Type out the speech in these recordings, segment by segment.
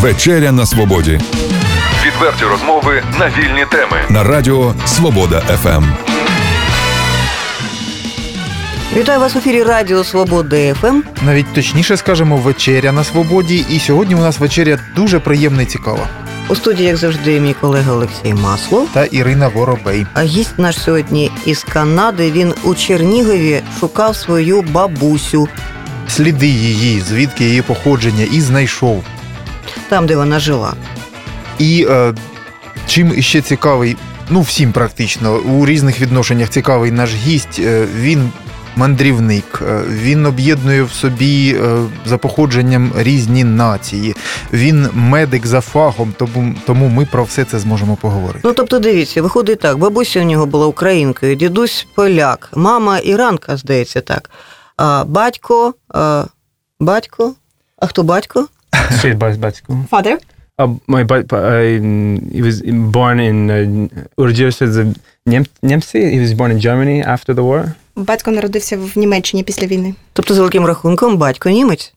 Вечеря на свободі Відверті розмови на вільні теми. на радіо Свобода. ФМ. Вітаю вас в ефірі Радіо Свобода ФМ. Навіть точніше скажемо, вечеря на свободі. І сьогодні у нас вечеря дуже приємна і цікава. У студії, як завжди, мій колега Олексій Маслов. Та Ірина Воробей. А гість наш сьогодні із Канади. Він у Чернігові шукав свою бабусю, Сліди її, звідки її походження, і знайшов. Там, де вона жила. І е, чим іще цікавий, ну всім практично, у різних відношеннях цікавий наш гість, е, він мандрівник, е, він об'єднує в собі е, за походженням різні нації. Він медик за фахом, тому, тому ми про все це зможемо поговорити. Ну тобто, дивіться, виходить так: бабуся у нього була українкою, дідусь поляк, мама іранка, здається, так. А батько, а, батько. А хто батько? Straight by bicycle. Father? Uh, my but, but uh, he was born in uh, Urģirs is a Niem- Niemcy. He was born in Germany after the war. Батько народився в Німеччині після війни. Тобто, за великим рахунком, батько німець.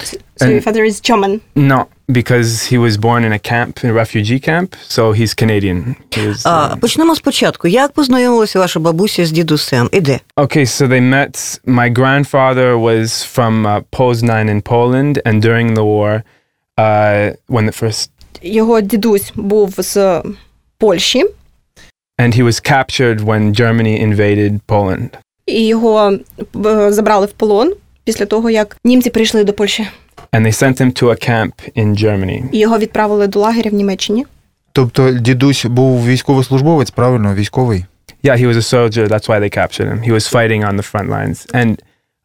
So And- your father is German. No, because he was born in a camp, in a refugee camp, so he's Canadian. He was, uh, почнемо спочатку. Як познайомилася ваша бабуся з дідусем? І де? okay, so they met. My grandfather was from uh, Poznan in Poland, and during the war, uh, when the first, Його дідусь був з Польщі, and he was captured when Germany invaded Poland. і його е, забрали в полон після того, як німці прийшли до Польщі. And they sent him to a camp in Germany. І його відправили до лагеря в Німеччині. Тобто дідусь був військовослужбовець, правильно, військовий? Yeah, he was a soldier. That's why they captured him. He was fighting on the front lines. And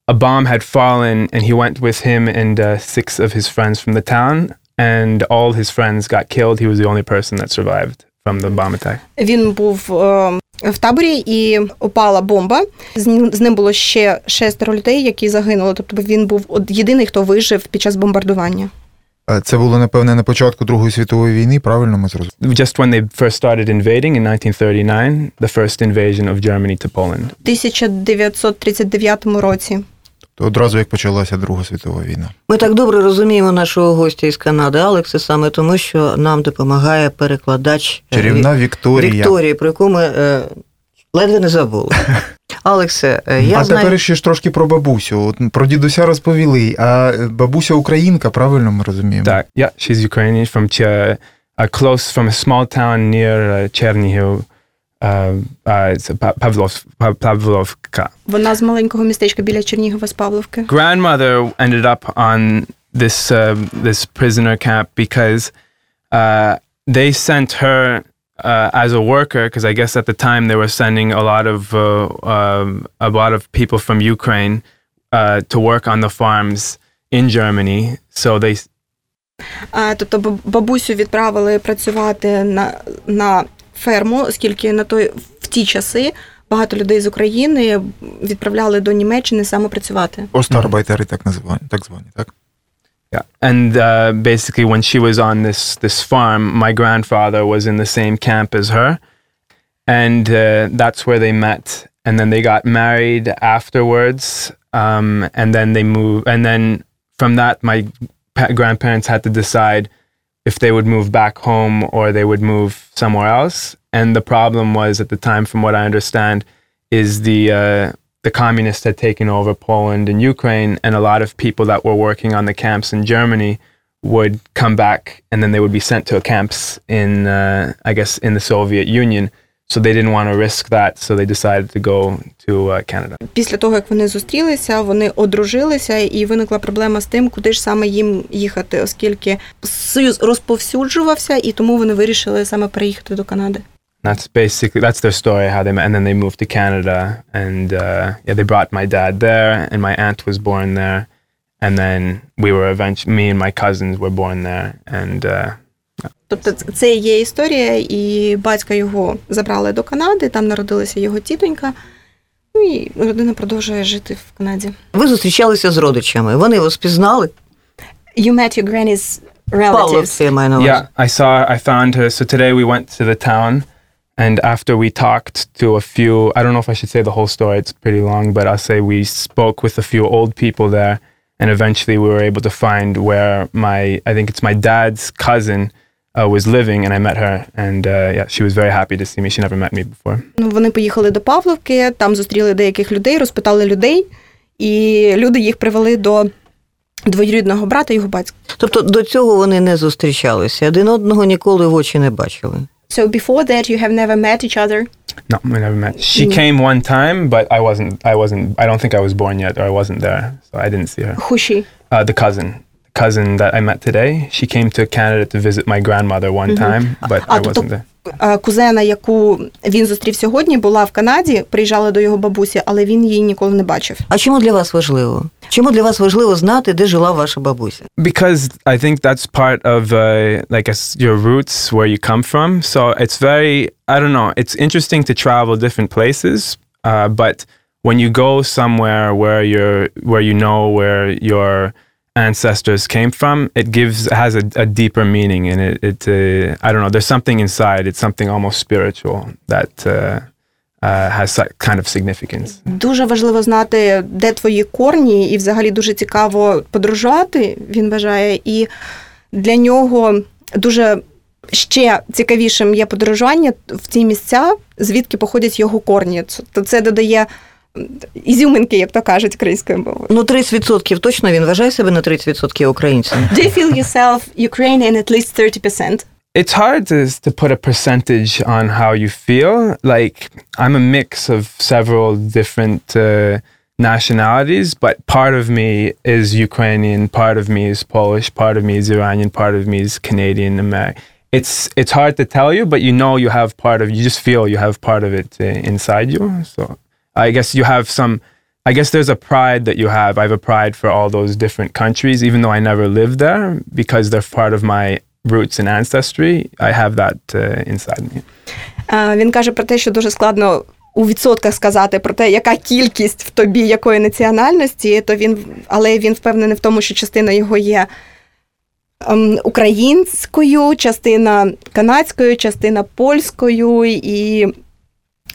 a bomb had fallen, and he went with him and uh, six of his friends from the town. And all his friends got killed. He was the only person that survived from the bomb attack. Він був е, в таборі і упала бомба. З ним, було ще шестеро людей, які загинули. Тобто він був єдиний, хто вижив під час бомбардування. Це було, напевне, на початку Другої світової війни, правильно ми зрозуміли? Just when they first started invading in 1939, the first invasion of Germany to Poland. 1939 році. То одразу як почалася Друга світова війна. Ми так добре розуміємо нашого гостя із Канади, Алекса, саме тому, що нам допомагає перекладач е, Чарівна Вікторія. Вікторія, про яку ми е, ледве не забули. Алексе, е, я а знаю. тепер ще ж трошки про бабусю. От про дідуся розповіли, а бабуся українка, правильно ми розуміємо? That, yeah, she's Ukrainian from Ch- uh, close from a small town near uh, Chernihiv. Uh, uh, it's Pa- Pavlov, Pa- Pavlovka. Вона з маленького містечка біля Чернігова з Павловки. grandmother ended up on this uh, this prisoner camp because uh, they sent her uh, as a worker because I guess at the time they were sending a lot of uh, um, a lot of people from Ukraine uh, to work on the farms in Germany. So they А, тобто баб- бабусю відправили працювати на, на ферму, оскільки на той в ті часи багато людей з України відправляли до Німеччини саме працювати. Остарбайтери так називані, так звані, так? Yeah, and uh, basically, when she was on this this farm, my grandfather was in the same camp as her, and uh, that's where they met. And then they got married afterwards, um, and then they moved. And then from that, my pa- grandparents had to decide if they would move back home or they would move somewhere else. And the problem was at the time, from what I understand, is the uh, the communists had taken over Poland and Ukraine, and a lot of people that were working on the camps in Germany would come back, and then they would be sent to camps in, uh, I guess, in the Soviet Union. So they didn't want to risk that, so they decided to go to uh, Canada. Після того, як вони зустрілися, вони одружилися, і виникла проблема з тим, куди ж саме їм їхати, оскільки союз розповсюджувався, і тому вони вирішили саме переїхати до Канади. That's basically that's their story how they met, and then they moved to Canada, and uh, yeah, they brought my dad there, and my aunt was born there, and then we were eventually me and my cousins were born there, and uh, Тобто ц- це є історія, і батька його забрали до Канади, там народилася його тітонька. Ну і родина продовжує жити в Канаді. Ви зустрічалися з родичами. Вони вас пізнали? You met your granny's relatives. Павловці, я маю на увазі. Yeah, I saw, I found her. So today we went to the town, and after we talked to a few, I don't know if I should say the whole story, it's pretty long, but I'll say we spoke with a few old people there, and eventually we were able to find where my I think it's my dad's cousin uh, was living, and I met her, and uh, yeah, she was very happy to see me. She never met me before. Ну, вони поїхали до Павловки, там зустріли деяких людей, розпитали людей, і люди їх привели до двоюрідного брата його батька. Тобто до цього вони не зустрічалися, один одного ніколи в очі не бачили. So before that you have never met each other? No, we never met. She came one time, but I wasn't. I wasn't. I don't think I was born yet, or I wasn't there, so I didn't see her. Who she? Uh, the cousin, the cousin that I met today. She came to Canada to visit my grandmother one time, but А, I тобто wasn't there. е, кузена, яку він зустрів сьогодні, була в Канаді, приїжджала до його бабусі, але він її ніколи не бачив. А чому для вас важливо? Чому для вас важливо знати, де жила ваша бабуся? because I think that's part of uh, like as your roots where you come from. So it's very I don't know. It's interesting to travel different places, uh, but when you go somewhere where you're where you know where your ancestors came from, it gives has a, a deeper meaning and it. It uh, I don't know. There's something inside. It's something almost spiritual that. Uh, uh, has kind of significance. Дуже важливо знати, де твої корні, і взагалі дуже цікаво подорожувати, він вважає. І для нього дуже ще цікавішим є подорожування в ці місця, звідки походять його корні. Це додає ізюминки, як то кажуть українською мовою. Ну, 30% точно він вважає себе на 30% українцем. Do you feel yourself Ukrainian at least 30%? it's hard to to put a percentage on how you feel. Like I'm a mix of several different uh, nationalities, but part of me is Ukrainian, part of me is Polish, part of me is Iranian, part of me is Canadian, American. It's it's hard to tell you, but you know you have part of. You just feel you have part of it uh, inside you. So I guess you have some. I guess there's a pride that you have. I have a pride for all those different countries, even though I never lived there, because they're part of my roots and ancestry. I have that uh, inside me. Е, Він каже про те, що дуже складно у відсотках сказати про те, яка кількість в тобі якої національності, то він, але він впевнений в тому, що частина його є ем, українською, частина канадською, частина польською, і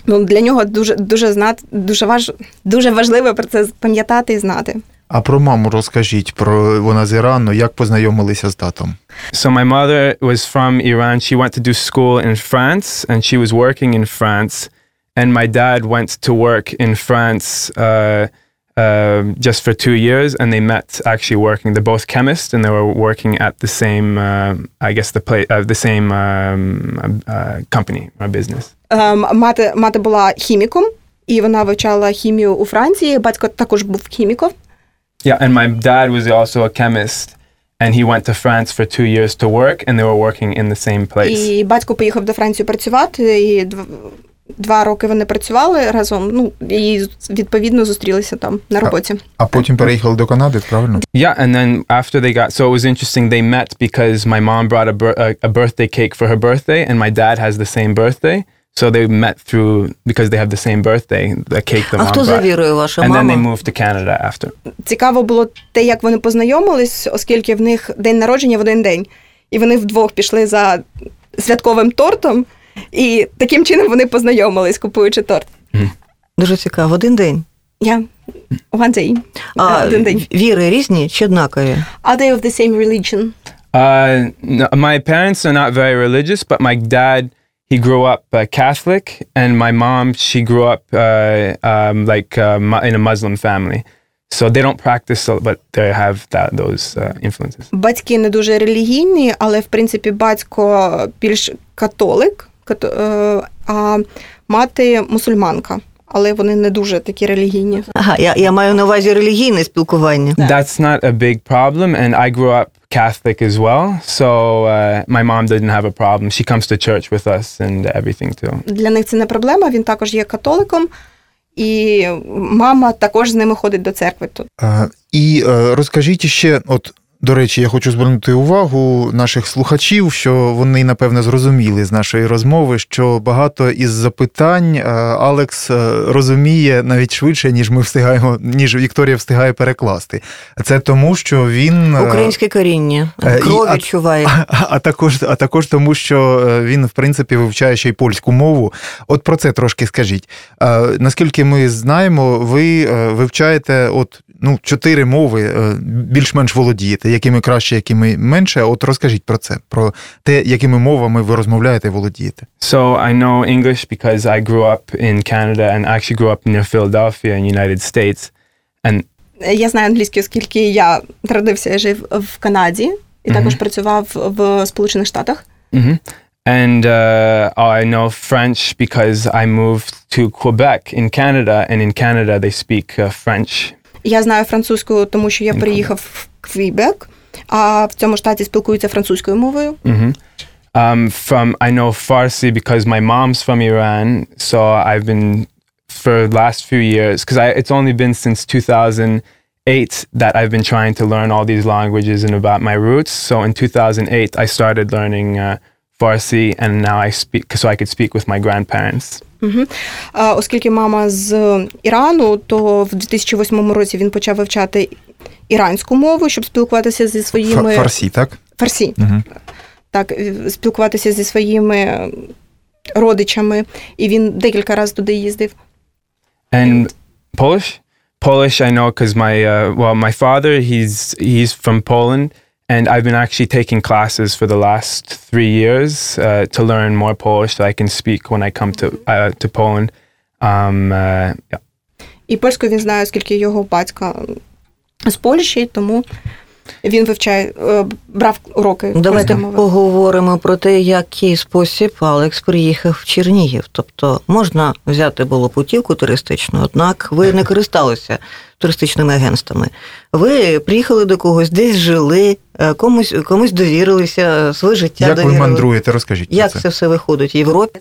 ну, для нього дуже, дуже, знати, дуже, важ, дуже важливо про це пам'ятати і знати. А про маму розкажіть, про вона з Ірану, як познайомилися з татом? So my mother was from Iran. She went to do school in France, and she was working in France. And my dad went to work in France uh, uh, just for two years, and they met actually working. They're both chemists, and they were working at the same, uh, I guess, the play, uh, the same um, uh, company or business. Ем, мати, мати була хіміком, і вона вивчала хімію у Франції. Батько також був хіміком. Yeah, and my dad was also a chemist, and he went to France for two years to work, and they were working in the same place. І батько поїхав до Франції працювати, і два роки вони працювали разом. Ну і відповідно зустрілися там на роботі. А а потім переїхали до Канади, правильно? Yeah, and then after they got, so it was interesting. They met because my mom brought a, a birthday cake for her birthday, and my dad has the same birthday. So they met through because they have the same birthday, the cake the А mom хто за brought. вірою ваша And then they мама? moved to Canada after. Цікаво було те, як вони познайомились, оскільки в них день народження в один день, і вони вдвох пішли за святковим тортом, і таким чином вони познайомились, купуючи торт. Дуже цікаво. Один день. Я one day. А один день. віри різні чи однакові? Are they of the same religion? Uh, no, my parents are not very religious, but my dad, he grew up uh, Catholic, and my mom, she grew up uh, um, like uh, mu- in a Muslim family. So they don't practice, so- but they have that, those uh, influences. Батьки не дуже релігійні, але в принципі батько більш католик, като- е, а мати мусульманка. Але вони не дуже такі релігійні. Ага, я, я маю на увазі релігійне спілкування. That's not a big problem, and I grew up Catholic as well. So uh, my mom didn't have a problem. She comes to church with us and everything too. Для них це не проблема. Він також є католиком, і мама також з ними ходить до церкви тут. А, І е, розкажіть ще, от до речі, я хочу звернути увагу наших слухачів, що вони напевне зрозуміли з нашої розмови, що багато із запитань е, Алекс е, розуміє навіть швидше, ніж ми встигаємо, ніж Вікторія встигає перекласти. Це тому, що він е, Українське коріння. Кров а- відчуває. А, а також, а також тому, що він, в принципі, вивчає ще й польську мову. От про це трошки скажіть. Наскільки ми знаємо, ви вивчаєте от ну, чотири мови е, більш-менш володієте, якими краще, якими менше. От розкажіть про це, про те, якими мовами ви розмовляєте і володієте. So I know English because I grew up in Canada and actually grew up near Philadelphia in United States. And Я знаю англійську, оскільки я народився і жив в Канаді і також працював в Сполучених Штатах. and uh, I know French because I moved to Quebec in Canada, and in Canada they speak uh, French. Я знаю французьку, тому що я переїхав в Квібек, а в цьому штаті спілкуються французькою мовою. hmm Um, from I know Farsi because my mom's from Iran, so I've been for the last few years because it's only been since 2008 that I've been trying to learn all these languages and about my roots. So in 2008 I started learning uh, Farsi, and now I speak so I could speak with my grandparents. Угу. А, оскільки мама з Ірану, то в 2008 році він почав вивчати іранську мову, щоб спілкуватися зі своїми Фарсі, так? фарсі. Угу. Так, е, спілкуватися зі своїми родичами, і він декілька разів туди їздив. And Polish, Polish, I know because my uh, well, my father he's he's from Poland, and I've been actually taking classes for the last three years uh, to learn more Polish so I can speak when I come to uh, to Poland. Um, uh, yeah. І польську він знає, оскільки його батька з Польщі, тому він вивчає, е, брав уроки Давайте мови. поговоримо про те, який спосіб Алекс приїхав в Чернігів. Тобто можна взяти було путівку туристичну, однак ви не користалися туристичними агентствами. Ви приїхали до когось, десь жили, е, комусь комусь довірилися, своє життя Як ви мандруєте? Розкажіть Як це. це все виходить в Європі?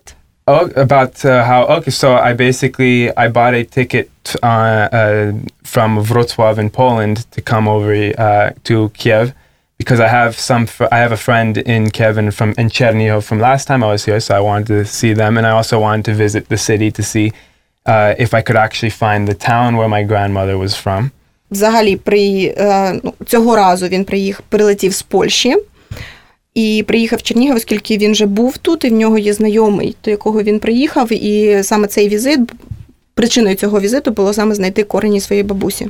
Oh, about uh, how? Okay, so I basically I bought a ticket uh, uh, from Wrocław in Poland to come over uh, to Kiev because I have some. Fr- I have a friend in Kiev and from in Chernihiv from last time I was here, so I wanted to see them, and I also wanted to visit the city to see uh, if I could actually find the town where my grandmother was from. Взагалі, при, е, ну, цього разу він приїхав, прилетів з Польщі І приїхав в Чернігів, оскільки він вже був тут, і в нього є знайомий, до якого він приїхав. І саме цей візит, причиною цього візиту було саме знайти корені своєї бабусі.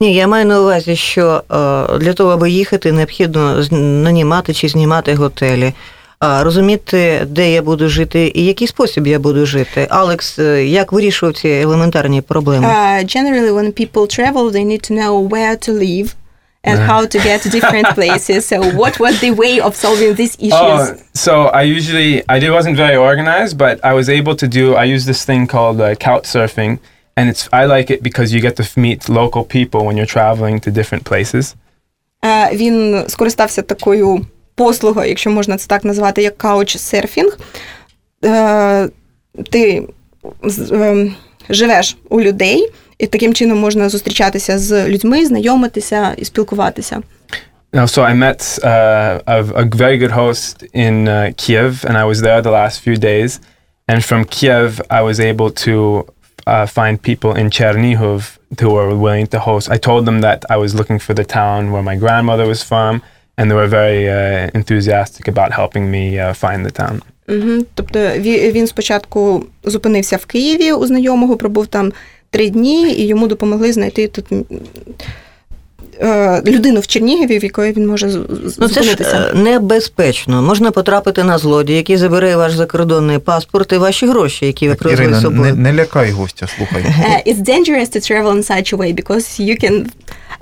Ні, я маю на увазі, що е, для того, аби їхати, необхідно нанімати чи знімати готелі. А розуміти, де я буду жити і який спосіб я буду жити. Алекс, е, як вирішував ці елементарні проблеми? Uh, generally, when people travel, they need to know where to live and how to get to different places. So, what was the way of solving these issues? Oh, so I usually I did wasn't very organized, but I was able to do. I use this thing called uh, couch surfing, and it's I like it because you get to f- meet local people when you're traveling to different places. Е, Він скористався такою послугою, якщо можна це так назвати, як каучсерфінг. Е, Ти з- ем, живеш у людей, і таким чином можна зустрічатися з людьми, знайомитися і спілкуватися. Now, so I met uh, a, a very good host in uh, Kiev, and I was there the last few days. And from Kiev, I was able to uh, find people in Chernihiv who were willing to host. I told them that I was looking for the town where my grandmother was from, and they were very uh, enthusiastic about helping me uh, find the town. Угу. Тобто він спочатку зупинився в Києві у знайомого, пробув там три дні, і йому допомогли знайти тут е, людину в Чернігові, в якої він може Ну це ж зупинитися. е, небезпечно. Можна потрапити на злодія, який забере ваш закордонний паспорт і ваші гроші, які ви привезли з Ірина, не, не лякай гостя, слухай. Uh, it's dangerous to travel in such a way because you can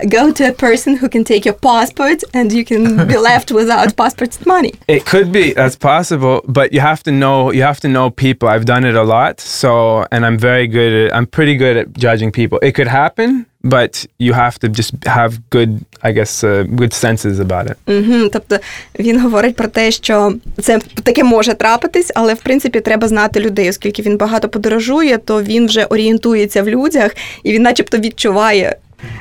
go to a person who can take your passport and you can be left without passport money. It could be that's possible, but you have to know you have to know people. I've done it a lot, so and I'm very good at I'm pretty good at judging people. It could happen, but you have to just have good, I guess, uh, good senses about it. Угу. Тобто він говорить про те, що це таке може трапитись, але в принципі треба знати людей, оскільки він багато подорожує, то він вже орієнтується в людях і він, начебто, відчуває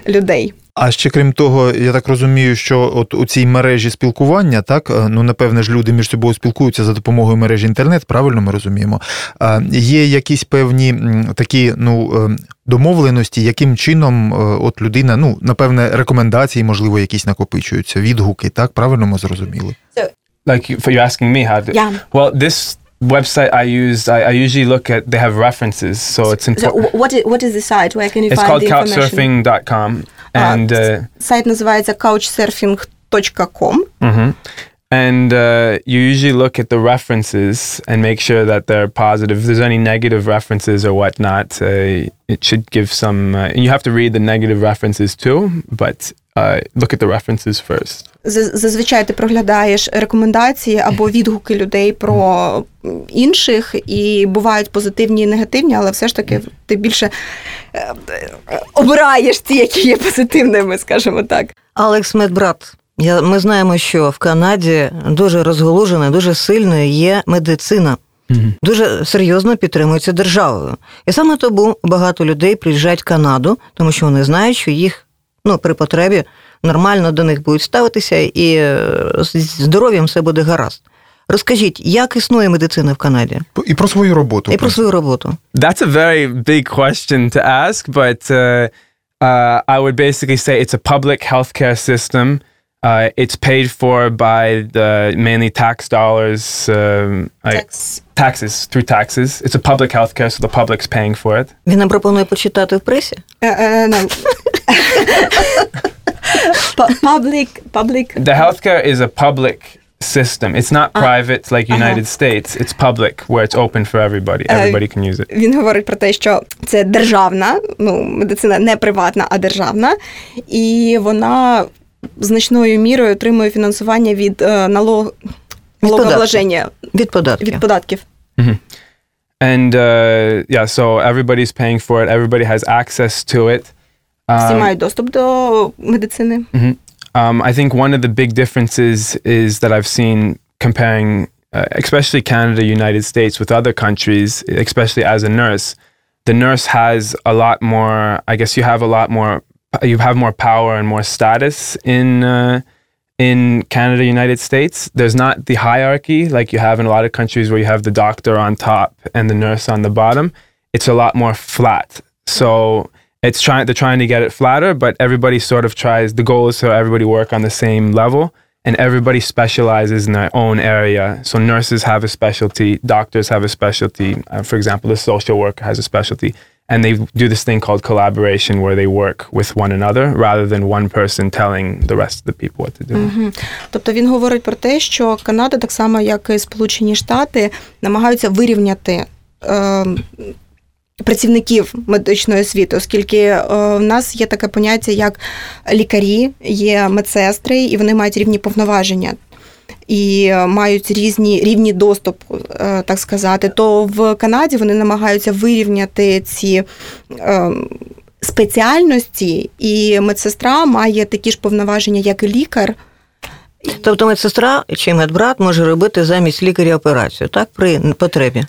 людей. А ще крім того, я так розумію, що от у цій мережі спілкування, так е, ну напевне ж люди між собою спілкуються за допомогою мережі інтернет, правильно ми розуміємо. А Є якісь певні такі ну е, домовленості, яким чином е, от людина, ну напевне, рекомендації, можливо, якісь накопичуються, відгуки, так правильно ми зрозуміли. Like for you asking me how to. Yeah. Well, this website I use, I, I usually look at. They have references, so it's important. wh- what is, what is the site? Where can you It's find called the information? couchsurfing.com. And uh, Сайт називається couchsurfing.com. mhm. and uh, you usually look at the references and make sure that they're positive. If there's any negative references or whatnot, uh, it should give some. Uh, and you have to read the negative references too, but uh, look at the references first. Зазвичай ти проглядаєш рекомендації або відгуки людей про інших, і бувають позитивні і негативні, але все ж таки ти більше е, обираєш ті, які є позитивними, скажімо так. Алекс медбрат. Я, ми знаємо, що в Канаді дуже розголужена, дуже сильною є медицина. Дуже серйозно підтримується державою. І саме тому багато людей приїжджають в Канаду, тому що вони знають, що їх ну, при потребі нормально до них будуть ставитися, і е, з здоров'ям все буде гаразд. Розкажіть, як існує медицина в Канаді? І про свою роботу. І про свою роботу. That's a very big question to ask, but uh, uh, I would basically say it's a public healthcare system. Uh, it's paid for by the mainly tax dollars, um, like taxes through taxes. It's a public healthcare, so the public's paying for it. Він нам пропонує почитати в пресі. Е, е, ну. Pu- Public, public. The healthcare is a public system. It's not private like United States. It's public, where it's open for everybody. Everybody can use it. Він говорить про те, що це державна, ну, медицина не приватна, а державна, і вона значною мірою отримує фінансування від е, налог... налогообложення, Від податків. від податків. And uh, yeah, so everybody's paying for it. Everybody has access to it. Всі Um, мають доступ до медицини. Mhm. Um, I think one of the big differences is that I've seen comparing, uh, especially Canada, United States, with other countries, especially as a nurse. The nurse has a lot more. I guess you have a lot more. you have more power and more status in uh, in Canada, United States. There's not the hierarchy like you have in a lot of countries where you have the doctor on top and the nurse on the bottom. It's a lot more flat. So it's trying they're trying to get it flatter but everybody sort of tries the goal is to everybody work on the same level and everybody specializes in their own area so nurses have a specialty doctors have a specialty uh, for example the social worker has a specialty and they do this thing called collaboration where they work with one another rather than one person telling the rest of the people what to do Тобто він говорить про те, що Канада, так само як і Сполучені Штати, намагаються вирівняти. Е, Працівників медичної освіти, оскільки е, в нас є таке поняття, як лікарі, є медсестри, і вони мають рівні повноваження і е, мають різні рівні доступу, е, так сказати. То в Канаді вони намагаються вирівняти ці е, спеціальності, і медсестра має такі ж повноваження, як і лікар. Тобто медсестра чи медбрат може робити замість лікаря операцію, так, при потребі.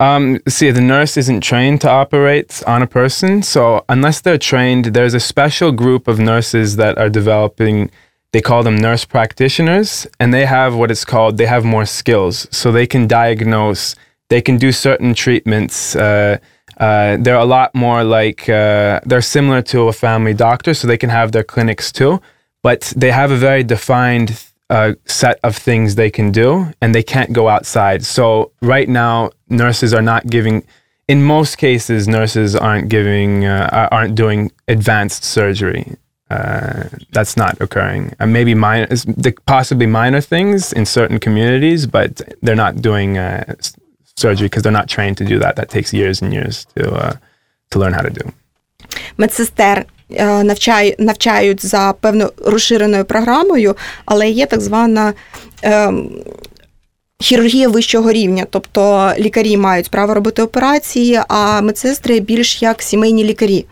Um, see, the nurse isn't trained to operate on a person, so unless they're trained, there's a special group of nurses that are developing. They call them nurse practitioners, and they have what it's called. They have more skills, so they can diagnose. They can do certain treatments. Uh, uh, they're a lot more like uh, they're similar to a family doctor, so they can have their clinics too. But they have a very defined uh, set of things they can do, and they can't go outside. So right now, nurses are not giving. In most cases, nurses aren't giving, uh, aren't doing advanced surgery. Uh, that's not occurring. Uh, maybe minor, possibly minor things in certain communities, but they're not doing uh, surgery because they're not trained to do that. That takes years and years to uh, to learn how to do. медсестер е, навчай, навчають за певно розширеною програмою, але є так звана. Е, Хірургія вищого рівня, тобто лікарі мають право робити операції, а медсестри більш як сімейні лікарі.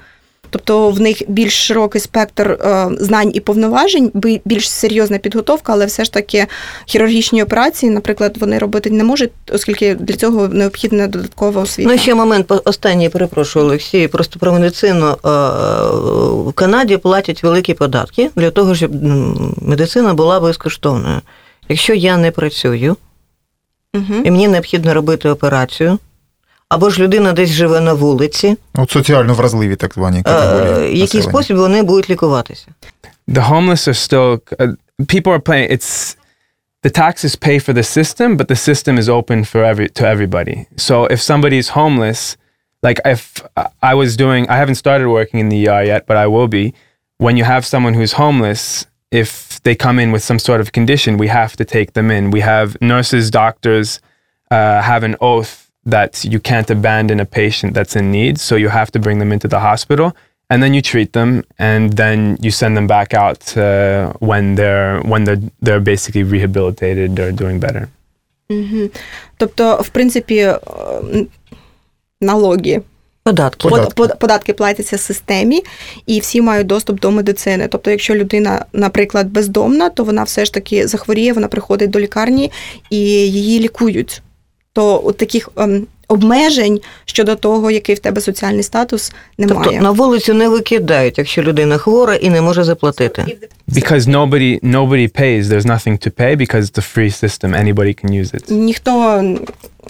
Тобто в них більш широкий спектр е, знань і повноважень, більш серйозна підготовка, але все ж таки хірургічні операції, наприклад, вони робити не можуть, оскільки для цього необхідна додаткова освіта. Ну, ще момент останній, перепрошую, Олексій, просто про медицину. Е, В Канаді платять великі податки для того, щоб медицина була безкоштовною. Якщо я не працюю Угу. і мені необхідно робити операцію, або ж людина десь живе на вулиці, От соціально вразливі так звані е, категорії. який населення. спосіб вони будуть лікуватися? the homeless are still uh, people are playing it's the taxes pay for the system but the system is open for every to everybody so if somebody's homeless like if uh, i was doing i haven't started working in the er yet but i will be when you have someone who's homeless, if they come in with some sort of condition, we have to take them in. We have nurses, doctors uh, have an oath that you can't abandon a patient that's in need, so you have to bring them into the hospital. And then you treat them, and then you send them back out uh, when they're when they're they're basically rehabilitated or doing better. Угу. Тобто, в принципі, е, налоги, Податки. Под- под- податки платяться системі, і всі мають доступ до медицини. Тобто, якщо людина, наприклад, бездомна, то вона все ж таки захворіє, вона приходить до лікарні і її лікують. То от таких ем, обмежень щодо того, який в тебе соціальний статус, немає. Тобто на вулицю не викидають, якщо людина хвора і не може заплатити. Because nobody nobody pays, there's nothing to pay because it's a free system. Anybody can use it. Ніхто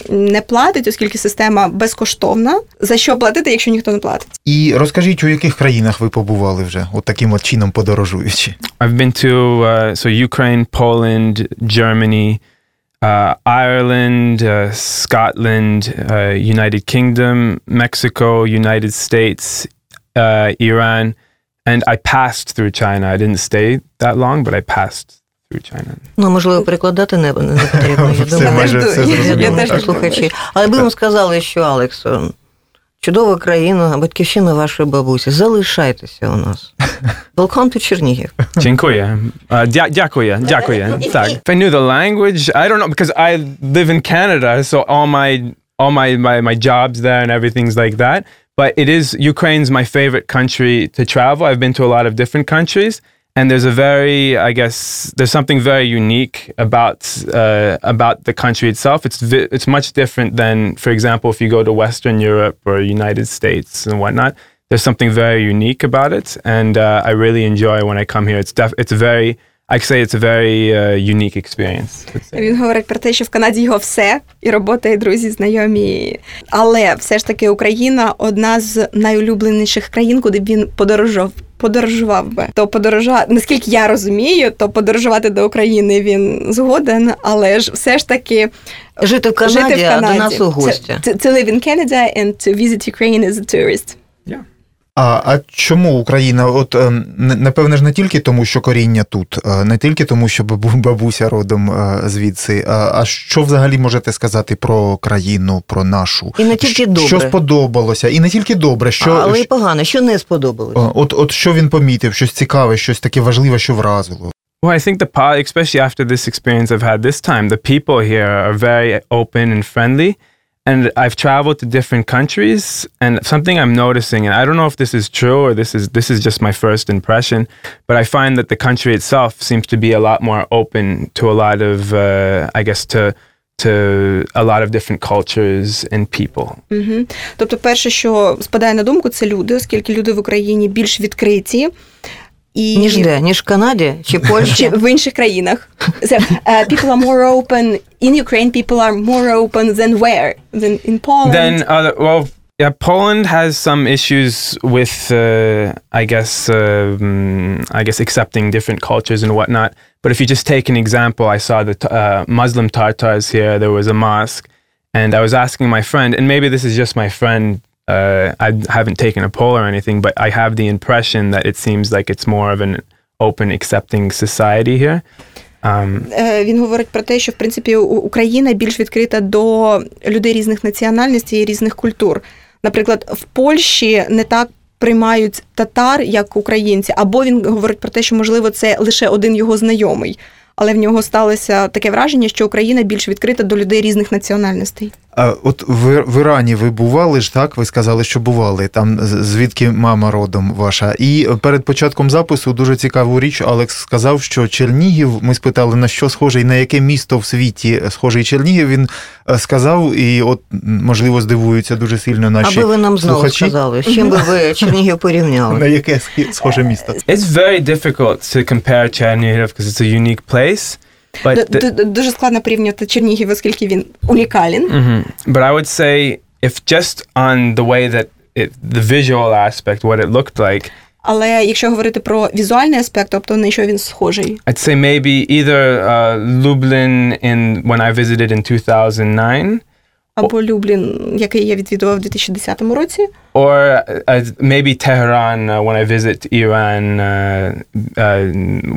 не платить, оскільки система безкоштовна. За що платити, якщо ніхто не платить? І розкажіть, у яких країнах ви побували вже, от таким от чином подорожуючи? I've been to uh, so Ukraine, Poland, Germany, uh, Ireland, uh, Scotland, uh, United Kingdom, Mexico, United States, uh, Iran, and I passed through China. I didn't stay that long, but I passed through China. Ну, можливо, перекладати не, не потрібно. Я Все, думаю, майже все Я я зрозуміло. теж думаю, що так думаю. слухачі. Але би вам сказали, що Алекс, о, чудова країна, батьківщина вашої бабусі. Залишайтеся у нас. Welcome to Чернігів. Dziękuję. Uh, dia- dziękuję. Dziękuję. Tak. If I knew the language, I don't know because I live in Canada, so all my all my, my my jobs there and everything's like that. But it is Ukraine's my favorite country to travel. I've been to a lot of different countries, and there's a very, I guess, there's something very unique about uh, about the country itself. It's vi- it's much different than, for example, if you go to Western Europe or United States and whatnot. There's something very unique about it, and uh, I really enjoy when I come here. It's def- it's very, I could say, it's a very uh, unique experience. I would say. Він говорить про те, що в Канаді його все, і робота, і друзі, знайомі. Але все ж таки Україна одна з найулюбленіших країн, куди б він подорожував. Подорожував би. То подорожувати, наскільки я розумію, то подорожувати до України він згоден, але ж все ж таки Жити в Канаді, жити в а до нас у гості. To, to live in Canada and to visit Ukraine as a tourist. А, а чому Україна? От е, напевне ж не тільки тому, що коріння тут, е, не тільки тому, що бабу, бабуся родом е, звідси. А, а що взагалі можете сказати про країну, про нашу? І не тільки добре. Що сподобалося, і не тільки добре, що Але і погано, що не сподобалось. Е, От, от що він помітив, щось цікаве, щось таке важливе, що вразило. Well, I think the especially after this experience I've had this time, the people here are very open and friendly. And I've traveled to different countries, and something I'm noticing, and I don't know if this is true or this is this is just my first impression, but I find that the country itself seems to be a lot more open to a lot of, uh, I guess, to to a lot of different cultures and people. Угу. Тобто, перше, що спадає на думку, це люди, оскільки люди в Україні більш відкриті. І... Ніж де? Ніж в Канаді чи Чи Польщі? в інших країнах. So, uh, people are more open. In Ukraine, people are more open than where? Than in Poland? Then, other, well, yeah, Poland has some issues with, uh, I guess, um, I guess accepting different cultures and whatnot. But if you just take an example, I saw the uh, Muslim Tartars here. There was a mosque, and I was asking my friend, and maybe this is just my friend. Uh, I haven't taken a poll or anything, but I have the impression that it seems like it's more of an open, accepting society here. Um, Е, Він говорить про те, що в принципі Україна більш відкрита до людей різних національностей і різних культур. Наприклад, в Польщі не так приймають татар, як українці, або він говорить про те, що можливо це лише один його знайомий. Але в нього сталося таке враження, що Україна більш відкрита до людей різних національностей. А от в, в Ірані ви бували ж так? Ви сказали, що бували там, звідки мама родом ваша. І перед початком запису дуже цікаву річ. Алекс сказав, що Чернігів. Ми спитали на що схожий, на яке місто в світі схожий Чернігів. Він е, сказав, і от можливо здивуються дуже сильно наші Аби ви нам знову слухачі. сказали, з чим би ви Чернігів порівняли? На яке схоже місто? it's very difficult to compare Chernihiv because it's a unique place. But Д- the- д- Дуже складно порівнювати Чернігів, оскільки він унікален. hmm But I would say if just on the way that it, the visual aspect, what it looked like, Але якщо говорити про візуальний аспект, тобто на що він схожий, I'd say maybe either uh, Lublin in when I visited in 2009, або Люблін, який я відвідував у 2010 році. Or uh, maybe Tehran uh, when I visit Iran, uh, uh,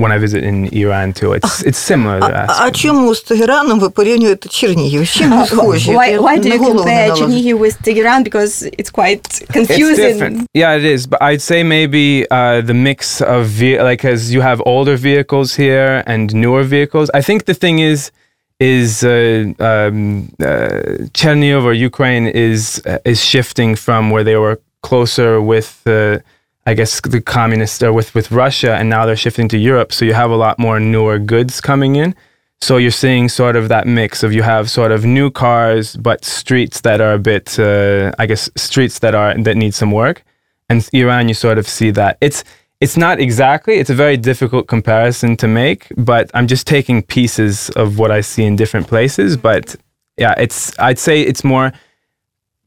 when I visit in Iran too. It's it's similar. А, to а чому з Тегераном ви порівнюєте Чернігів? З чим ви схожі? Why, Я why do на you голову не compare налазить. Чернігів with Tehran? Because it's quite It's confusing. different. Yeah, it is. But I'd say maybe uh, the mix of ve- like as you have older vehicles here and newer vehicles. I think the thing is is uh, um, uh, Chernihiv or Ukraine is uh, is shifting from where they were closer with. Uh, I guess the communists or with, with Russia, and now they're shifting to Europe. So you have a lot more newer goods coming in. So you're seeing sort of that mix of you have sort of new cars, but streets that are a bit, uh, I guess, streets that are that need some work. And Iran, you sort of see that it's it's not exactly. It's a very difficult comparison to make, but I'm just taking pieces of what I see in different places. But yeah, it's I'd say it's more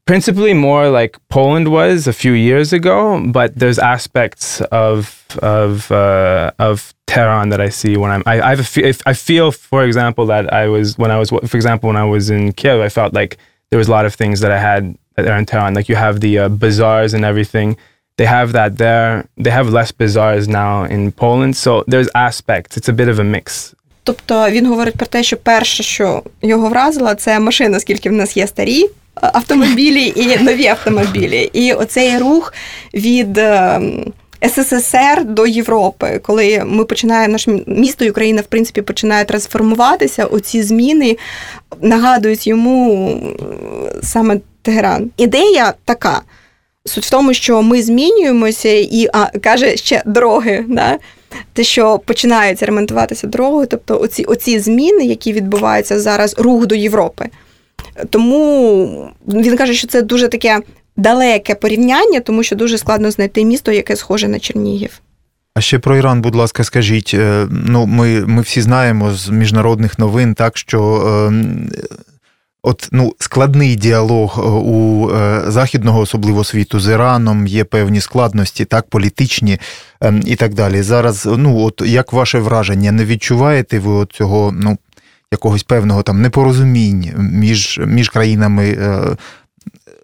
principally more like Poland was a few years ago, but there's aspects of of uh, of Tehran that I see when I'm. I, I have a fe- I feel, for example, that I was when I was, for example, when I was in Kiev, I felt like there was a lot of things that I had that are in Tehran. Like you have the uh, bazaars and everything. They have that there. They have less bazaars now in Poland, so there's aspects. It's a bit of a mix. Тобто він говорить про те, що перше, що його вразило, це машина, оскільки в нас є старі е, автомобілі і нові автомобілі. І оцей рух від е, СССР до Європи, коли ми починаємо наше місто і Україна, в принципі, починає трансформуватися, оці зміни нагадують йому саме Тегеран. Ідея така. Суть в тому, що ми змінюємося, і а, каже ще дороги. Да? Те, що починаються ремонтуватися дороги, тобто оці, оці зміни, які відбуваються зараз, рух до Європи. Тому він каже, що це дуже таке далеке порівняння, тому що дуже складно знайти місто, яке схоже на Чернігів. А ще про Іран, будь ласка, скажіть. е, Ну, ми, ми всі знаємо з міжнародних новин, так що е, от ну складний діалог е, у е, західного, особливо світу з Іраном, є певні складності, так, політичні е, і так далі. Зараз, ну от як ваше враження, не відчуваєте ви от цього, ну, якогось певного там непорозумінь між, між країнами? е,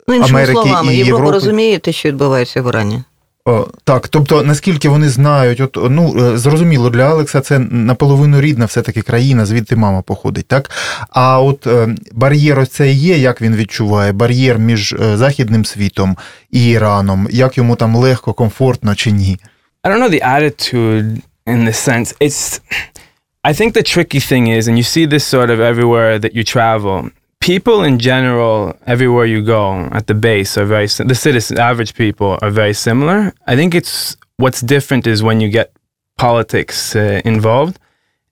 Ну, іншими Америки словами, і Європа Європи. розуміє те, що відбувається в Ірані. О, так, тобто наскільки вони знають, от ну е, зрозуміло, для Алекса це наполовину рідна все-таки країна, звідти мама походить, так? А от е, бар'єр ось цей є, як він відчуває, бар'єр між е, західним світом і Іраном, як йому там легко, комфортно чи ні? I don't know the attitude in the sense. It's, I think the tricky thing is, and you see this sort of everywhere that you travel. People in general, everywhere you go at the base, are very the citizen, average people are very similar. I think it's what's different is when you get politics uh, involved,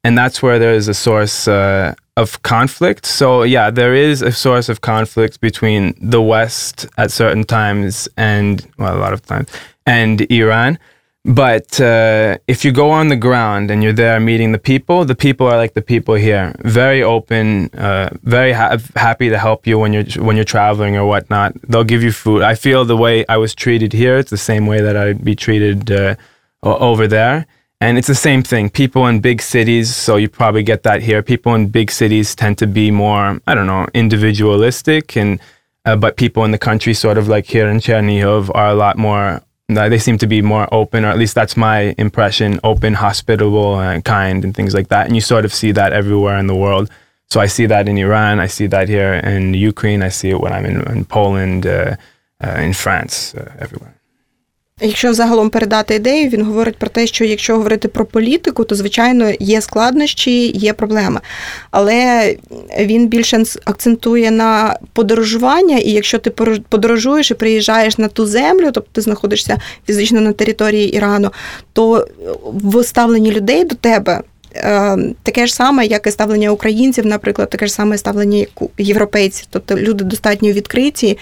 and that's where there is a source uh, of conflict. So yeah, there is a source of conflict between the West at certain times and well, a lot of times, and Iran. But uh, if you go on the ground and you're there meeting the people, the people are like the people here, very open, uh, very ha- happy to help you when you're when you're traveling or whatnot. They'll give you food. I feel the way I was treated here, it's the same way that I'd be treated uh, over there. And it's the same thing. People in big cities, so you probably get that here. People in big cities tend to be more, I don't know, individualistic, and uh, but people in the country, sort of like here in Chernihiv, are a lot more. They seem to be more open, or at least that's my impression. Open, hospitable, uh, kind, and things like that. And you sort of see that everywhere in the world. So I see that in Iran. I see that here in Ukraine. I see it when I'm in, in Poland, uh, uh, in France, uh, everywhere. Якщо загалом передати ідею, він говорить про те, що якщо говорити про політику, то звичайно є складнощі, є проблеми. Але він більше акцентує на подорожування, і якщо ти подорожуєш і приїжджаєш на ту землю, тобто ти знаходишся фізично на території Ірану, то в ставленні людей до тебе. Таке ж саме, як і ставлення українців, наприклад, таке ж саме ставлення як європейців. Тобто люди достатньо відкриті,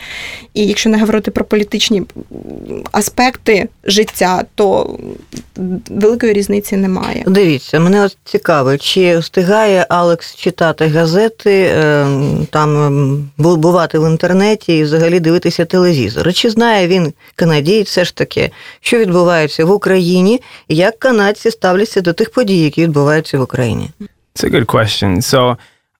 і якщо не говорити про політичні аспекти життя, то великої різниці немає. Дивіться, мене от цікаво, чи встигає Алекс читати газети, там бувати в інтернеті і взагалі дивитися телевізор? Чи знає він канадієць все ж таки, що відбувається в Україні, як канадці ставляться до тих подій, які відбуваються в Україні? It's a good question. So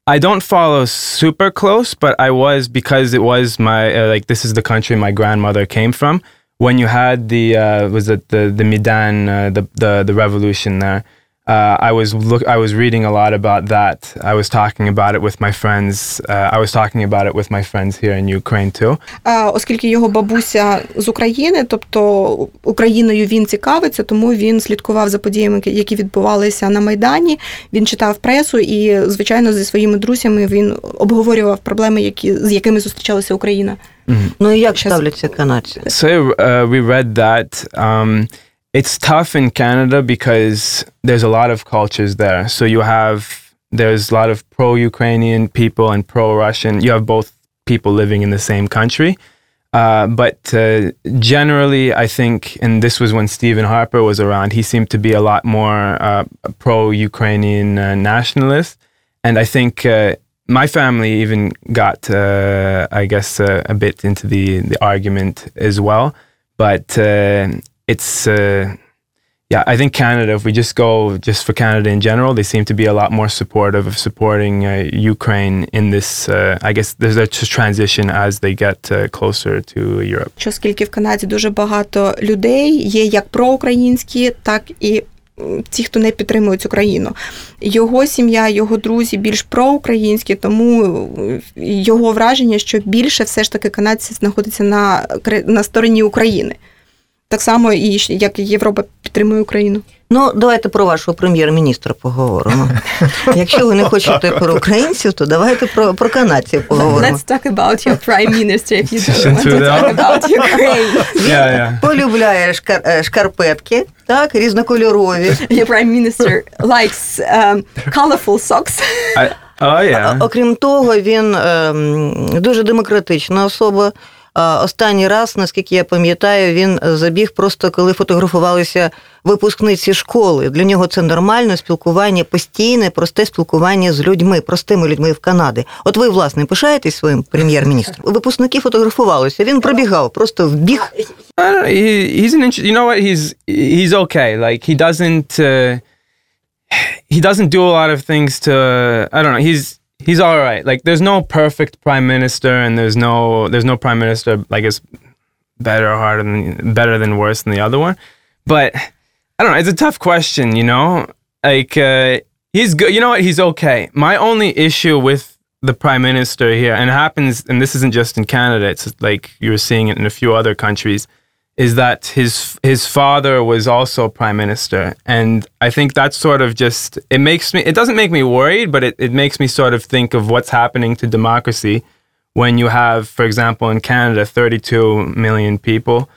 I don't follow super close, but I was because it was my uh, like this is the country my grandmother came from. When you had the uh, was it the the Midan uh, the the the revolution there, uh, I was look I was reading a lot about that. I was talking about it with my friends. Uh, I was talking about it with my friends here in Ukraine too. Оскільки його бабуся з України, тобто Україною він цікавиться, тому він слідкував за подіями, які відбувалися на Майдані. Він читав пресу і, звичайно, зі своїми друзями він обговорював проблеми, які, з якими зустрічалася Україна. Ну і як Щас- ставляться канадці? So uh, we read that. Um, it's tough in Canada because there's a lot of cultures there. So you have there's a lot of pro-Ukrainian people and pro-Russian. You have both people living in the same country. Uh, but uh, generally, I think, and this was when Stephen Harper was around, he seemed to be a lot more uh, pro-Ukrainian uh, nationalist. And I think uh, my family even got, uh, I guess, a bit into the the argument as well. But it's, uh, yeah, I think Canada. If we just go just for Canada in general, they seem to be a lot more supportive of supporting uh, Ukraine in this. Uh, I guess there's a transition as they get uh, closer to Europe. Що оскільки в Канаді дуже багато людей є як проукраїнські, так і ті, хто не підтримують Україну. Його сім'я, його друзі більш проукраїнські, тому е, його враження, що більше все ж таки канадці знаходяться на, на стороні України. Так само, і як і Європа підтримує Україну. Ну, давайте про вашого прем'єр-міністра поговоримо. Якщо ви не хочете про українців, то давайте про, про канадців поговоримо. Let's talk about your prime minister if you don't want to talk about Ukraine. Yeah, yeah. Полюбляє шкар, е, шкарпетки, так, різнокольорові. Your prime minister likes um, colorful socks. I, oh yeah. Окрім того, він ем, дуже демократична особа. Останній раз, наскільки я пам'ятаю, він забіг просто коли фотографувалися випускниці школи. Для нього це нормально спілкування, постійне, просте спілкування з людьми, простими людьми в Канаді. От ви, власне, пишаєтесь своїм прем'єр-міністром? Випускники фотографувалися. Він пробігав, просто вбіг. Know. He's an you okay. Like he doesn't uh, he doesn't do a lot of things to I don't know. He's he's all right. Like there's no perfect prime minister, and there's no there's no prime minister like it's better or harder than better than worse than the other one. But I don't know. It's a tough question. You know, like uh, he's good. You know what? He's okay. My only issue with the prime minister here, and it happens, and this isn't just in Canada. It's like you're seeing it in a few other countries is that his his father was also prime minister. And i think that's sort of just it makes me it doesn't make me worried but it, it makes me sort of think of what's happening to democracy when you have for example in canada 32 million people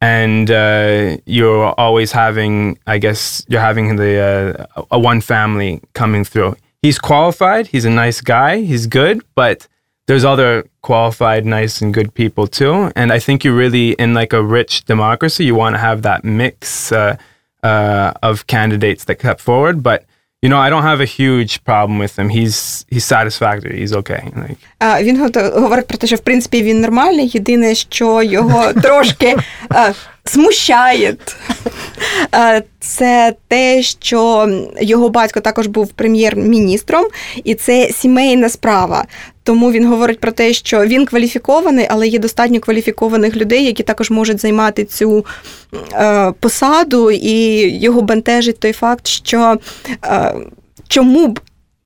and uh, you're always having i guess you're having the uh, a one family coming through. He's qualified he's a nice guy he's good but there's other qualified, nice, and good people too. And I think you're really in like a rich democracy. You want to have that mix uh, uh, of candidates that step forward. But you know, I don't have a huge problem with him. He's he's satisfactory. He's okay. Like А, Він гото- говорить про те, що в принципі він нормальний. Єдине, що його трошки а, смущає, це те, що його батько також був прем'єр-міністром, і це сімейна справа. Тому він говорить про те, що він кваліфікований, але є достатньо кваліфікованих людей, які також можуть займати цю е, посаду, і його бентежить той факт, що е, чому б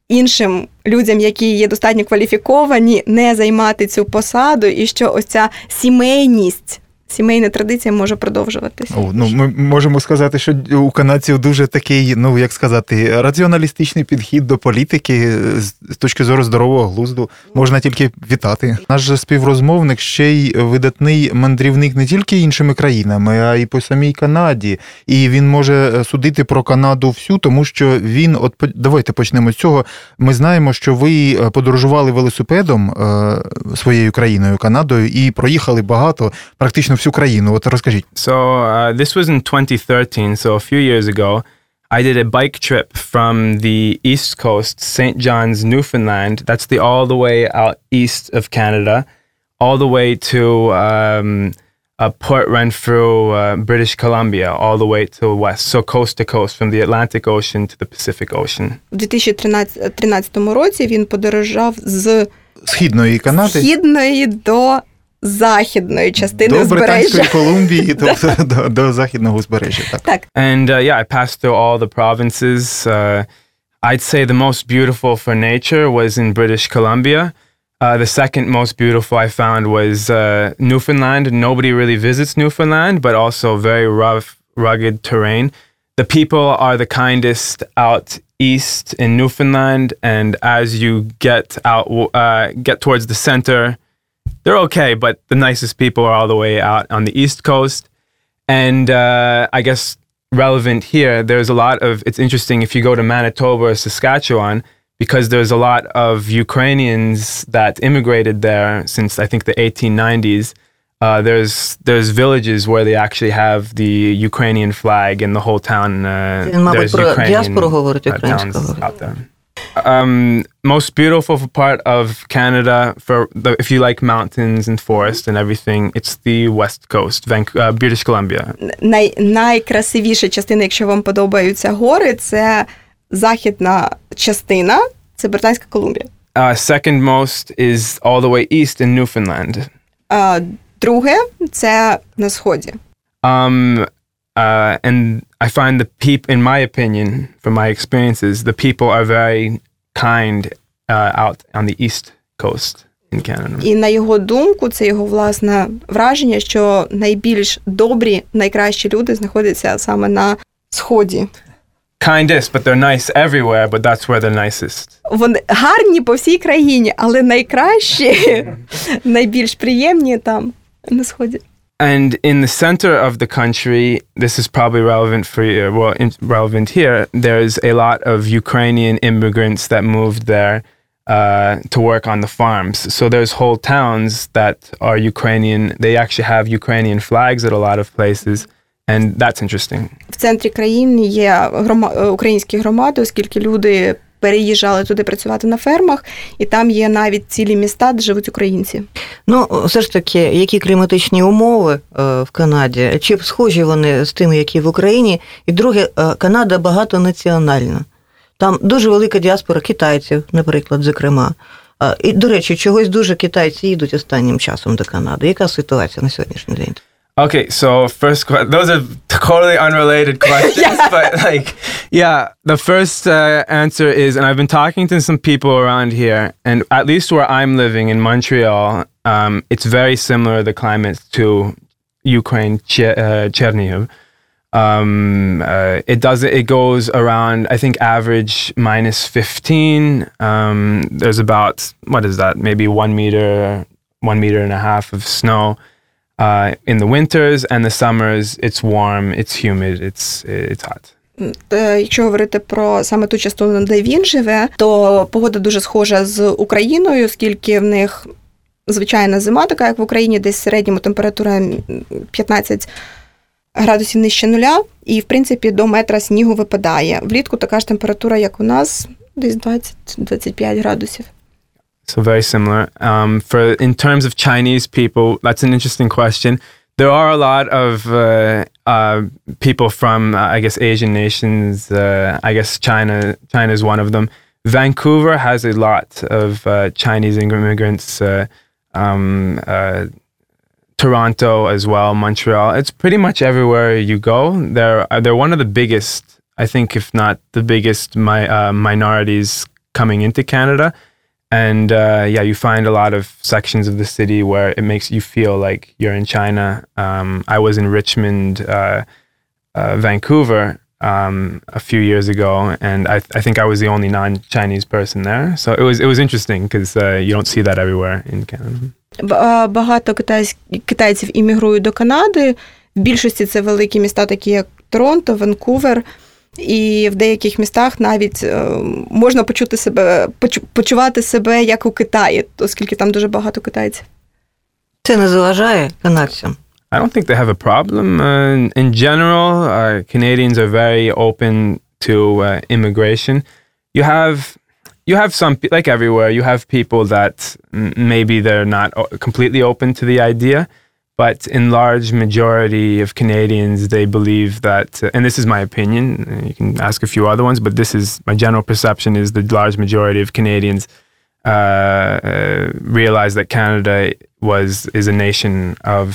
іншим людям, які є достатньо кваліфіковані, не займати цю посаду, і що ось ця сімейність, сімейна традиція може продовжуватися. О, ну, ми можемо сказати, що у канадців дуже такий, ну як сказати, раціоналістичний підхід до політики з з точки зору здорового глузду. Можна тільки вітати. Наш співрозмовник ще й видатний мандрівник не тільки іншими країнами, а й по самій Канаді. І він може судити про Канаду всю, тому що він, от давайте почнемо з цього. Ми знаємо, що ви е, подорожували велосипедом е, своєю країною Канадою і проїхали багато, практично всю країну. От розкажіть. so, uh, this was in 2013. So a few years ago, I did a bike trip from the east coast, St. John's, Newfoundland. That's the all the way out east of Canada, all the way to um, uh, Port Renfrew, uh, British Columbia, all the way to the west, so coast to coast, from the Atlantic Ocean to the Pacific Ocean. У 2013 році він подорожав з Східної Канади східної до західної частини до узбережжя. Британської Колумбії, тобто до, до західного узбережжя. Так. Так, And uh, yeah, I passed through all the provinces. Uh, I'd say the most beautiful for nature was in British Columbia. Uh, the second most beautiful I found was uh, Newfoundland. Nobody really visits Newfoundland, but also very rough, rugged terrain. The people are the kindest out east in Newfoundland, and as you get out, uh, get towards the center, they're okay, but the nicest people are all the way out on the east coast. And uh, I guess relevant here, there's a lot of, it's interesting if you go to Manitoba or Saskatchewan, because there's a lot of Ukrainians that immigrated there since I think the 1890s. Uh, there's there's villages where they actually have the Ukrainian flag and the whole town. Uh, Він, мабуть, there's про Ukrainian діаспору говорить, uh, українською towns говорить. out there. Um, most beautiful part of Canada for the, if you like mountains and forest and everything, it's the west coast, Vanc- uh, British Columbia. най, найкрасивіша частина, якщо вам подобаються гори, це західна частина, це Британська Колумбія. Uh, second most is all the way east in Newfoundland. А, друге це на сході. Um, uh, and I find the people, in my opinion, from my experiences, the people are very kind uh, out on the east coast in Canada. І на його думку, це його власне враження, що найбільш добрі, найкращі люди знаходяться саме на сході. Kindest, but they're nice everywhere, but that's where they're nicest. Вони гарні по всій країні, але найкращі, найбільш приємні там на сході. And in the center of the country, this is probably relevant for you, well, in, relevant here. There's a lot of Ukrainian immigrants that moved there uh, to work on the farms. So there's whole towns that are Ukrainian. They actually have Ukrainian flags at a lot of places, and that's interesting. В центрі країни є грома... е, українські громади, оскільки люди переїжджали туди працювати на фермах, і там є навіть цілі міста, де живуть українці. Ну, все ж таки, які кліматичні умови е, в Канаді? Чи схожі вони з тими, які в Україні? І друге, е, Канада багатонаціональна. Там дуже велика діаспора китайців, наприклад, зокрема. Е, І, до речі, чогось дуже китайці їдуть останнім часом до Канади. Яка ситуація на сьогоднішній день? Okay, so first, que- those are totally unrelated questions, but like, yeah, the first uh, answer is, and I've been talking to some people around here, and at least where I'm living in Montreal, um, it's very similar the climate to Ukraine, Che- uh, Chernihiv. Um, uh, it does it goes around I think average minus 15. Um, there's about what is that? Maybe one meter, one meter and a half of snow uh, in the winters and the summers it's warm it's humid it's it's hot Е, Якщо говорити про саме ту частину, де він живе, то погода дуже схожа з Україною, оскільки в них звичайна зима, така як в Україні, десь в середньому температура м, 15 градусів нижче нуля, і в принципі до метра снігу випадає. Влітку така ж температура, як у нас, десь 20-25 градусів. So very similar um, for in terms of chinese people that's an interesting question there are a lot of uh, uh, people from uh, i guess asian nations uh, i guess china china is one of them vancouver has a lot of uh, chinese immigrants uh, um, Toronto as well, Montreal. It's pretty much everywhere you go. They're they're one of the biggest, I think, if not the biggest, my minorities coming into Canada And uh, yeah, you find a lot of sections of the city where it makes you feel like you're in China. Um, I was in Richmond, uh, uh, Vancouver, um, a few years ago, and I, I think I was the only non-Chinese person there. So it was it was interesting because uh, you don't see that everywhere in Canada. Б- а, Багато китайсь- китайців іммігрують до Канади. В більшості це великі міста, такі як Торонто, Ванкувер. І в деяких містах навіть е, можна почути себе, почувати себе як у Китаї, оскільки там дуже багато китайців. Це не заважає канадцям. I don't think they have a problem. Uh, in general, uh, Canadians are very open to uh, immigration. You have you have some like everywhere. You have people that m- maybe they're not o- completely open to the idea, but in large majority of Canadians, they believe that, uh, and this is my opinion. uh, You can ask a few other ones, but this is my general perception: is the large majority of Canadians uh, uh, realize that Canada was is a nation of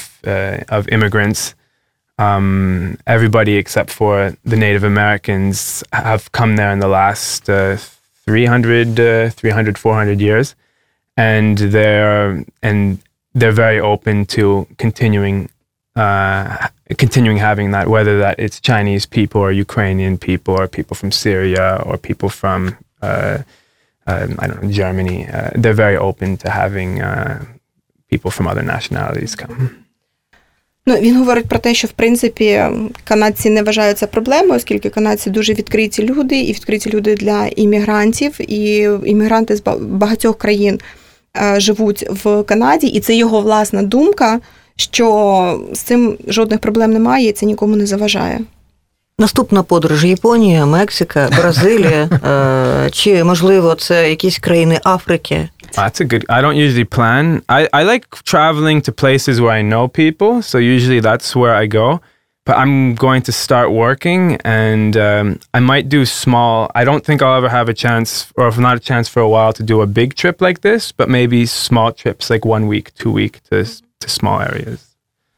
of immigrants. Um, everybody except for the Native Americans have come there in the last uh, 300, uh, 300, 400 years, and they're and they're very open to continuing uh, continuing having that, whether that it's Chinese people or Ukrainian people or people from Syria or people from uh, um, I don't know Germany. Uh, they're very open to having uh, people from other nationalities come. Ну, він говорить про те, що в принципі канадці не вважають це проблемою, оскільки канадці дуже відкриті люди, і відкриті люди для іммігрантів, і іммігранти з багатьох країн е, живуть в Канаді, і це його власна думка, що з цим жодних проблем немає, і це нікому не заважає. Наступна подорож Японія, Мексика, Бразилія, е, чи можливо це якісь країни Африки. That's a good. I don't usually plan. I, I like traveling to places where I know people, so usually that's where I go. But I'm going to start working, and um, I might do small. I don't think I'll ever have a chance, or if not a chance for a while, to do a big trip like this. But maybe small trips, like one week, two week, to to small areas.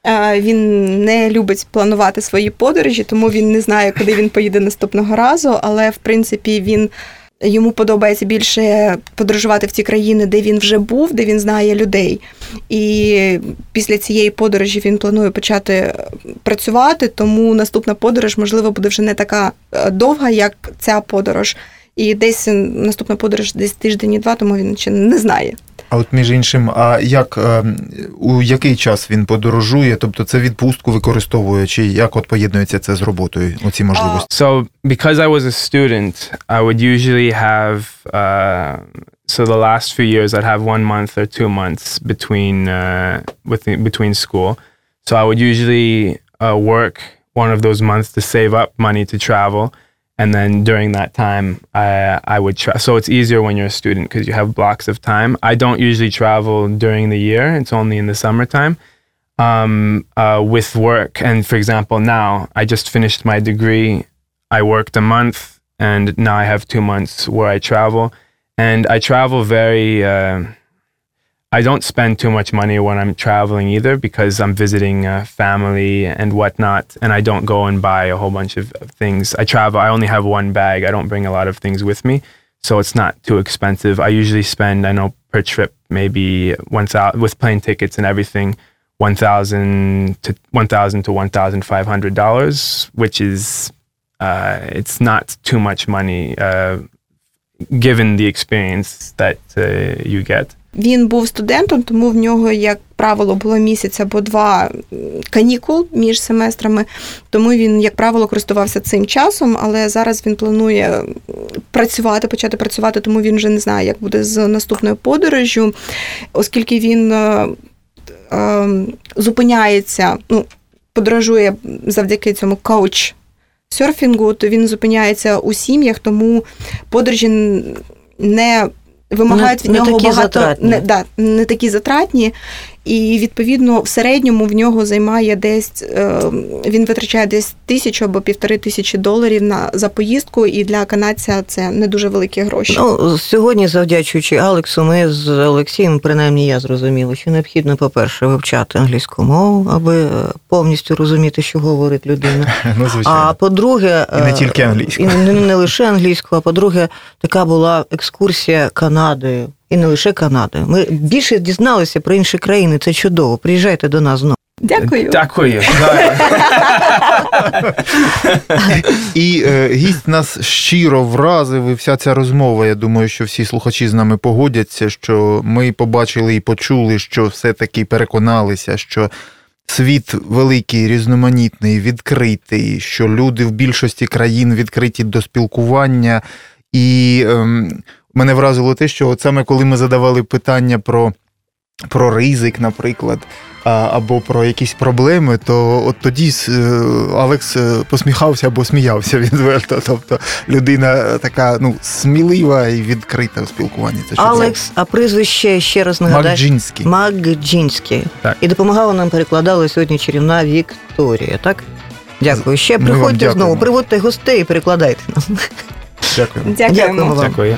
Е, Він не любить планувати свої подорожі, тому він не знає, куди він поїде наступного разу. Але в принципі він йому подобається більше подорожувати в ті країни, де він вже був, де він знає людей. І після цієї подорожі він планує почати працювати. Тому наступна подорож, можливо, буде вже не така е, довга, як ця подорож. І десь наступна подорож десь тиждень і два, тому він ще не знає. А от між іншим, а як е, у який час він подорожує? Тобто це відпустку використовує, чи як от поєднується це з роботою? Оці можливості? So because I was a student, I would usually have. Uh, so the last few years, I'd have one month or two months between uh, within, between school. So I would usually uh, work one of those months to save up money to travel, and then during that time, I I would tra- so it's easier when you're a student because you have blocks of time. I don't usually travel during the year; it's only in the summertime. Um, uh, with work, and for example, now I just finished my degree. I worked a month, and now I have two months where I travel, and I travel very. Uh, I don't spend too much money when I'm traveling either because I'm visiting uh, family and whatnot, and I don't go and buy a whole bunch of, things. I travel. I only have one bag. I don't bring a lot of things with me, so it's not too expensive. I usually spend, I know, per trip maybe one thousand with plane tickets and everything, one thousand to one thousand to one thousand five hundred dollars, which is uh, it's not too much money uh, given the experience that uh, you get. Він був студентом, тому в нього, як правило, було місяць або два канікул між семестрами. Тому він, як правило, користувався цим часом, але зараз він планує працювати, почати працювати, тому він вже не знає, як буде з наступною подорожжю, оскільки він е, е, зупиняється, ну, подорожує завдяки цьому коуч серфінгу, то він зупиняється у сім'ях, тому подорожі не вимагають Не- від не такі багато затратні. не, да, не такі затратні. І відповідно в середньому в нього займає десь е, він витрачає десь тисячу або півтори тисячі доларів на за поїздку, і для канадця це не дуже великі гроші. Ну, сьогодні, завдячуючи Алексу, ми з Олексієм, принаймні я зрозуміла, що необхідно, по-перше, вивчати англійську мову, аби е, повністю розуміти, що говорить людина. Ну, А по-друге, І не е, тільки англійську. І не, не лише англійську, а по-друге, така була екскурсія Канадою. І не лише Канадою. Ми більше дізналися про інші країни. Це чудово. Приїжджайте до нас знову. Дякую. Дякую. І е, гість нас щиро вразив, і вся ця розмова. Я думаю, що всі слухачі з нами погодяться, що ми побачили і почули, що все-таки переконалися, що світ великий, різноманітний, відкритий, що люди в більшості країн відкриті до спілкування. І ем, мене вразило те, що от саме коли ми задавали питання про про ризик, наприклад, або про якісь проблеми, то от тоді е, Алекс е, посміхався або сміявся відверто. Тобто людина така ну, смілива і відкрита у спілкуванні. Це. Алекс, а прізвище ще раз нагадай. Макджинський. Макджинський. Так. І допомагала нам перекладала сьогодні чарівна Вікторія, так? Дякую. Ще приходьте знову, приводьте гостей і перекладайте нам. Дякую. Дякуємо. Дякуємо. Дякую.